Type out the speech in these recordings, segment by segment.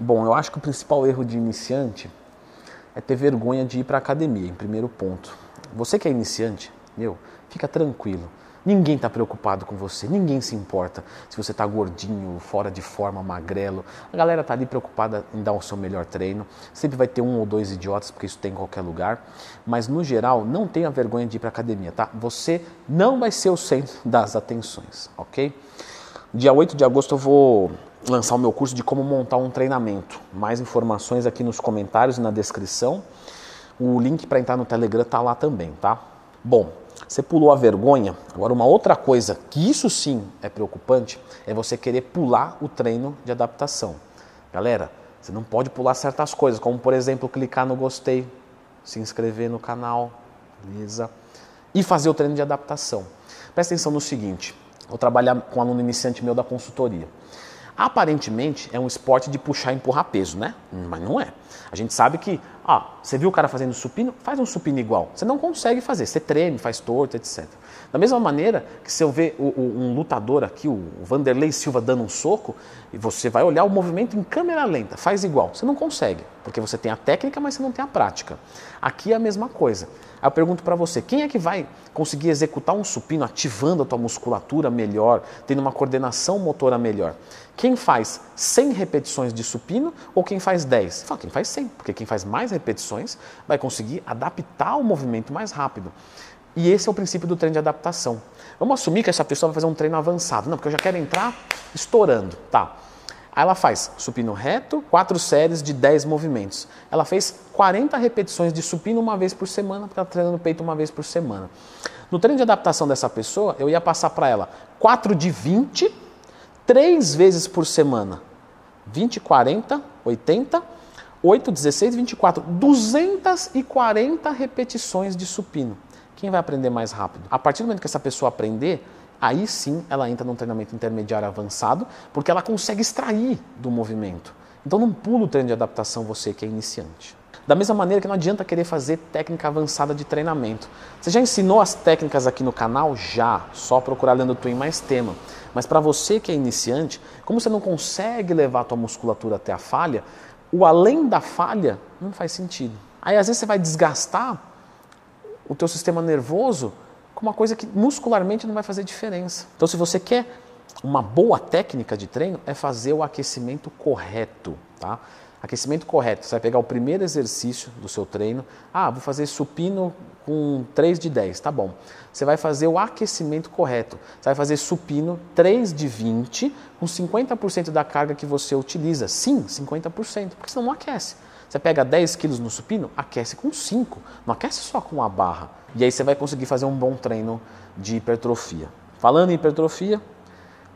Bom, eu acho que o principal erro de iniciante é ter vergonha de ir para academia, em primeiro ponto. Você que é iniciante, meu, fica tranquilo. Ninguém está preocupado com você, ninguém se importa se você está gordinho, fora de forma, magrelo. A galera está ali preocupada em dar o seu melhor treino. Sempre vai ter um ou dois idiotas, porque isso tem em qualquer lugar. Mas no geral, não tenha vergonha de ir para academia, tá? Você não vai ser o centro das atenções, ok? Dia 8 de agosto eu vou lançar o meu curso de como montar um treinamento. Mais informações aqui nos comentários e na descrição. O link para entrar no Telegram está lá também, tá? Bom, você pulou a vergonha. Agora, uma outra coisa que isso sim é preocupante é você querer pular o treino de adaptação. Galera, você não pode pular certas coisas, como por exemplo clicar no gostei, se inscrever no canal, beleza? E fazer o treino de adaptação. Presta atenção no seguinte: vou trabalhar com um aluno iniciante meu da consultoria. Aparentemente é um esporte de puxar e empurrar peso, né? Mas não é. A gente sabe que, ah, você viu o cara fazendo supino? Faz um supino igual. Você não consegue fazer, você treme, faz torto, etc. Da mesma maneira que se eu ver o, o, um lutador aqui, o Vanderlei Silva dando um soco, e você vai olhar o movimento em câmera lenta, faz igual. Você não consegue, porque você tem a técnica, mas você não tem a prática. Aqui é a mesma coisa. Aí eu pergunto para você, quem é que vai conseguir executar um supino ativando a tua musculatura melhor, tendo uma coordenação motora melhor? Quem faz 100 repetições de supino ou quem faz 10? Fala, quem faz 100, porque quem faz mais repetições vai conseguir adaptar o movimento mais rápido. E esse é o princípio do treino de adaptação. Vamos assumir que essa pessoa vai fazer um treino avançado. Não, porque eu já quero entrar estourando. Tá. Aí ela faz supino reto, quatro séries de 10 movimentos. Ela fez 40 repetições de supino uma vez por semana, porque ela está treinando peito uma vez por semana. No treino de adaptação dessa pessoa, eu ia passar para ela 4 de 20, 3 vezes por semana. 20, 40, 80, 8, 16, 24. 240 repetições de supino. Quem vai aprender mais rápido? A partir do momento que essa pessoa aprender, aí sim ela entra num treinamento intermediário avançado, porque ela consegue extrair do movimento. Então não pula o treino de adaptação você que é iniciante. Da mesma maneira que não adianta querer fazer técnica avançada de treinamento. Você já ensinou as técnicas aqui no canal? Já. Só procurar Leandro Twin mais tema. Mas para você que é iniciante, como você não consegue levar a tua musculatura até a falha, o além da falha não faz sentido. Aí às vezes você vai desgastar o teu sistema nervoso com uma coisa que muscularmente não vai fazer diferença. Então, se você quer uma boa técnica de treino, é fazer o aquecimento correto, tá? Aquecimento correto. Você vai pegar o primeiro exercício do seu treino. Ah, vou fazer supino com 3 de 10, tá bom. Você vai fazer o aquecimento correto. Você vai fazer supino 3 de 20 com 50% da carga que você utiliza. Sim, 50%, porque senão não aquece. Você pega 10 quilos no supino, aquece com 5, não aquece só com a barra. E aí você vai conseguir fazer um bom treino de hipertrofia. Falando em hipertrofia,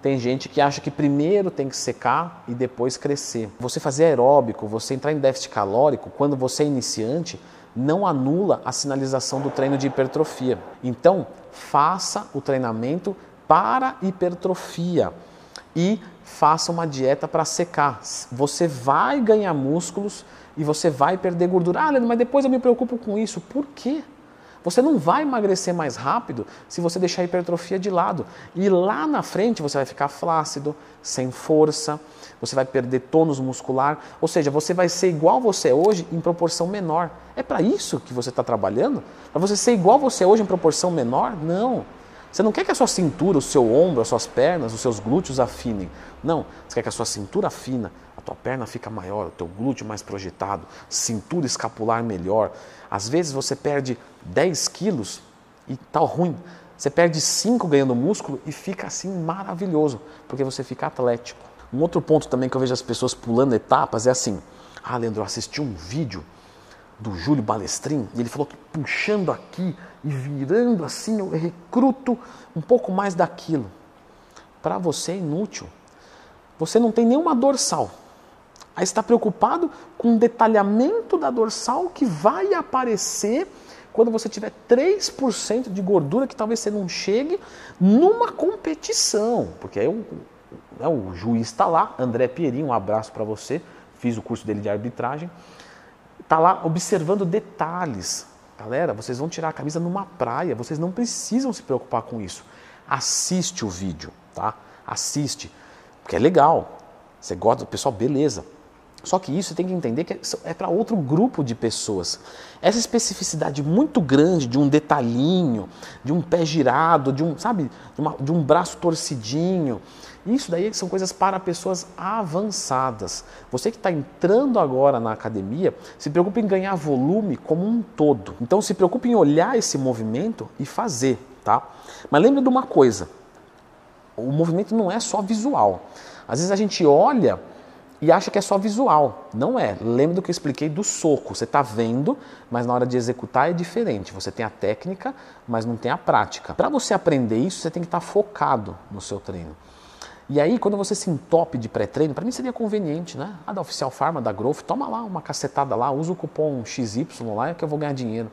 tem gente que acha que primeiro tem que secar e depois crescer. Você fazer aeróbico, você entrar em déficit calórico, quando você é iniciante, não anula a sinalização do treino de hipertrofia. Então, faça o treinamento para hipertrofia e faça uma dieta para secar. Você vai ganhar músculos e você vai perder gordura. Ah, Leandro, mas depois eu me preocupo com isso. Por quê? Você não vai emagrecer mais rápido se você deixar a hipertrofia de lado. E lá na frente você vai ficar flácido, sem força, você vai perder tônus muscular, ou seja, você vai ser igual você é hoje em proporção menor. É para isso que você está trabalhando? Para você ser igual você é hoje em proporção menor? Não. Você não quer que a sua cintura, o seu ombro, as suas pernas, os seus glúteos afinem. Não. Você quer que a sua cintura afina, tua perna fica maior, o teu glúteo mais projetado, cintura escapular melhor. Às vezes você perde 10 quilos e tá ruim. Você perde 5 ganhando músculo e fica assim maravilhoso, porque você fica atlético. Um outro ponto também que eu vejo as pessoas pulando etapas é assim: ah, Leandro, eu assisti um vídeo do Júlio Balestrin e ele falou que puxando aqui e virando assim eu recruto um pouco mais daquilo. Para você é inútil. Você não tem nenhuma dorsal. Aí está preocupado com o detalhamento da dorsal que vai aparecer quando você tiver 3% de gordura que talvez você não chegue numa competição. Porque aí o, né, o juiz está lá, André Pierin, um abraço para você, fiz o curso dele de arbitragem, está lá observando detalhes. Galera, vocês vão tirar a camisa numa praia, vocês não precisam se preocupar com isso. Assiste o vídeo, tá? Assiste, porque é legal. Você gosta do pessoal, beleza. Só que isso você tem que entender que é para outro grupo de pessoas. Essa especificidade muito grande de um detalhinho, de um pé girado, de um, sabe, de, uma, de um braço torcidinho, isso daí são coisas para pessoas avançadas. Você que está entrando agora na academia, se preocupe em ganhar volume como um todo. Então se preocupe em olhar esse movimento e fazer, tá? Mas lembre de uma coisa: o movimento não é só visual. Às vezes a gente olha e acha que é só visual. Não é. Lembra do que eu expliquei do soco. Você está vendo, mas na hora de executar é diferente. Você tem a técnica, mas não tem a prática. Para você aprender isso, você tem que estar tá focado no seu treino. E aí, quando você se entope de pré-treino, para mim seria conveniente, né? A da Oficial Pharma, da Growth, toma lá uma cacetada lá, usa o cupom XY lá que eu vou ganhar dinheiro.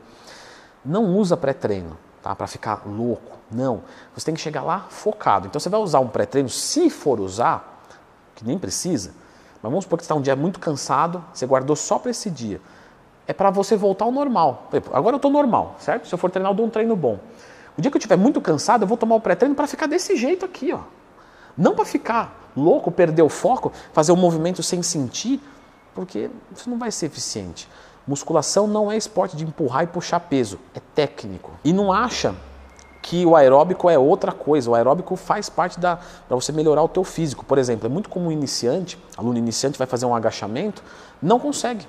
Não usa pré-treino, tá? Para ficar louco. Não. Você tem que chegar lá focado. Então você vai usar um pré-treino, se for usar, que nem precisa, mas vamos supor que você está um dia muito cansado, você guardou só para esse dia. É para você voltar ao normal. Agora eu estou normal, certo? Se eu for treinar, eu dou um treino bom. O dia que eu estiver muito cansado, eu vou tomar o pré-treino para ficar desse jeito aqui, ó. Não para ficar louco, perder o foco, fazer um movimento sem sentir, porque isso não vai ser eficiente. Musculação não é esporte de empurrar e puxar peso, é técnico. E não acha que o aeróbico é outra coisa. O aeróbico faz parte da para você melhorar o teu físico. Por exemplo, é muito comum iniciante, aluno iniciante vai fazer um agachamento, não consegue.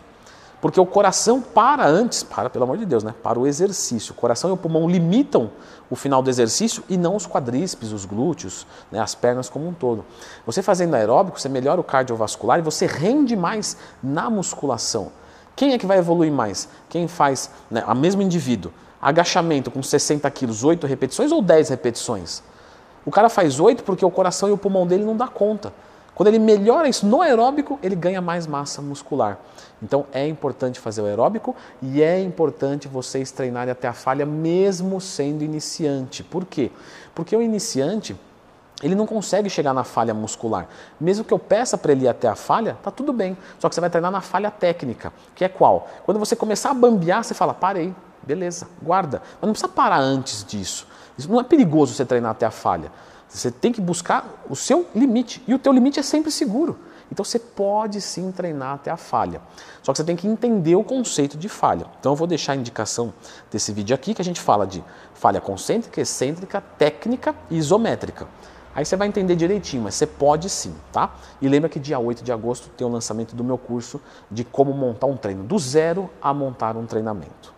Porque o coração para antes, para pelo amor de Deus, né? Para o exercício. O coração e o pulmão limitam o final do exercício e não os quadríceps, os glúteos, né? as pernas como um todo. Você fazendo aeróbico, você melhora o cardiovascular e você rende mais na musculação. Quem é que vai evoluir mais? Quem faz, né, a mesmo indivíduo, agachamento com 60 quilos, 8 repetições ou 10 repetições? O cara faz 8 porque o coração e o pulmão dele não dá conta. Quando ele melhora isso no aeróbico, ele ganha mais massa muscular. Então é importante fazer o aeróbico e é importante vocês treinarem até a falha mesmo sendo iniciante. Por quê? Porque o iniciante ele não consegue chegar na falha muscular. Mesmo que eu peça para ele ir até a falha, tá tudo bem. Só que você vai treinar na falha técnica, que é qual? Quando você começar a bambear, você fala, parei, beleza, guarda. Mas não precisa parar antes disso. Isso não é perigoso você treinar até a falha. Você tem que buscar o seu limite. E o teu limite é sempre seguro. Então você pode sim treinar até a falha. Só que você tem que entender o conceito de falha. Então eu vou deixar a indicação desse vídeo aqui que a gente fala de falha concêntrica, excêntrica, técnica e isométrica. Aí você vai entender direitinho, mas você pode sim, tá? E lembra que dia 8 de agosto tem o lançamento do meu curso de como montar um treino do zero a montar um treinamento.